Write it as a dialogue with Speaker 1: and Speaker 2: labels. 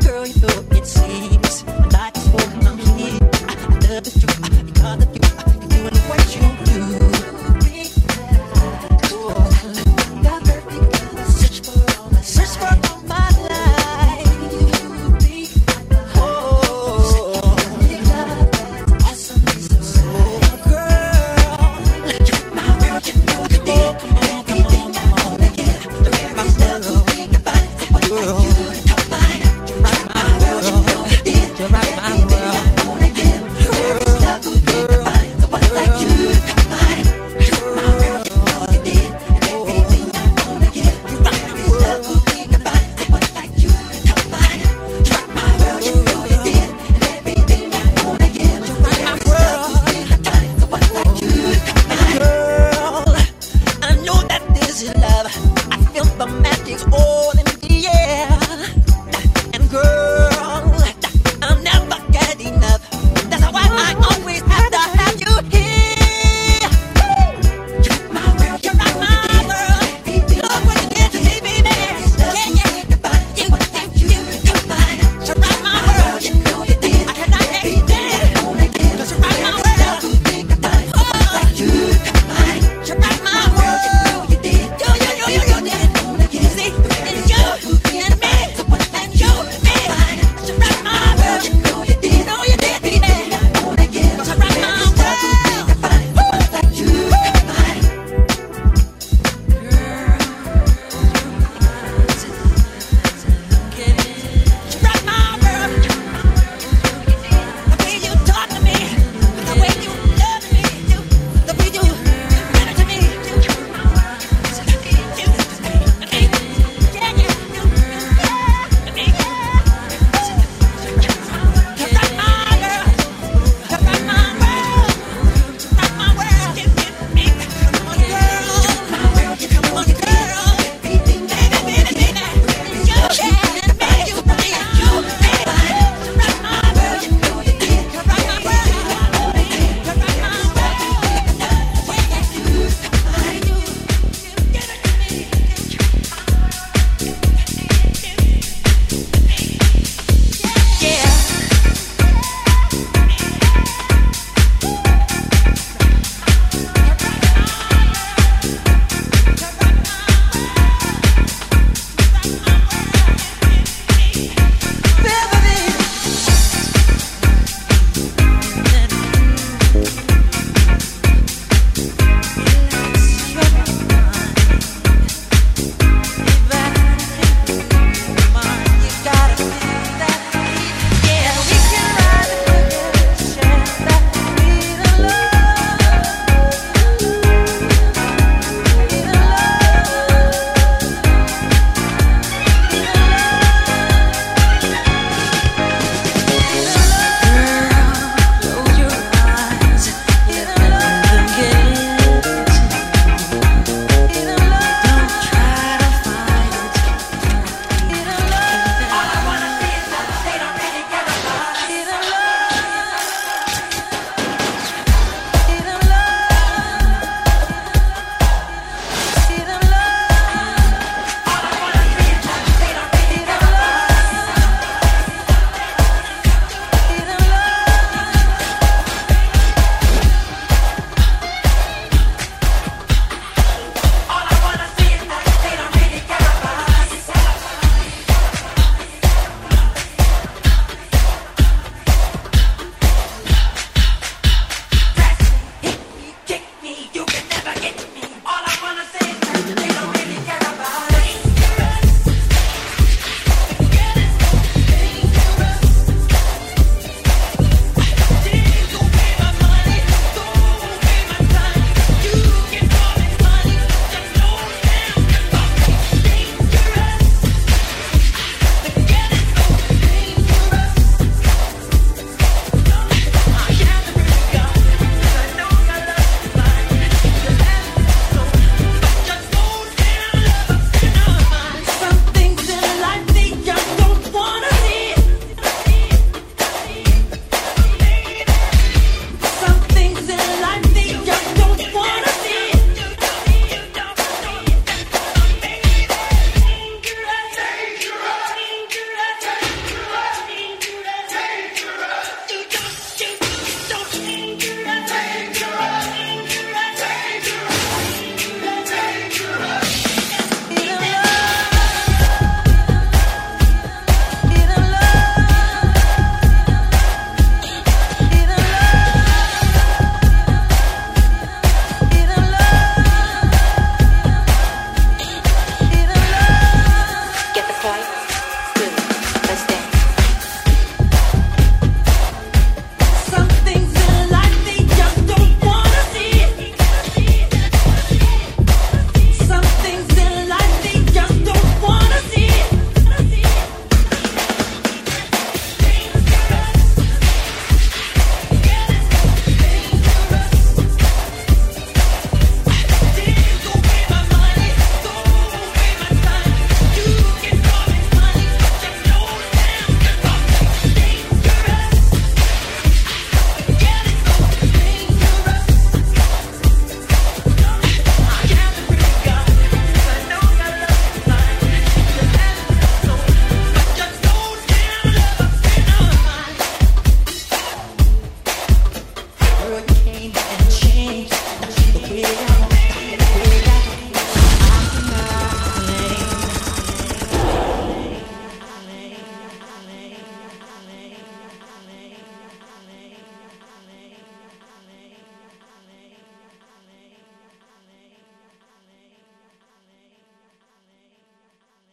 Speaker 1: Girl, you know it seems. I love the truth, because of you, you're doing what you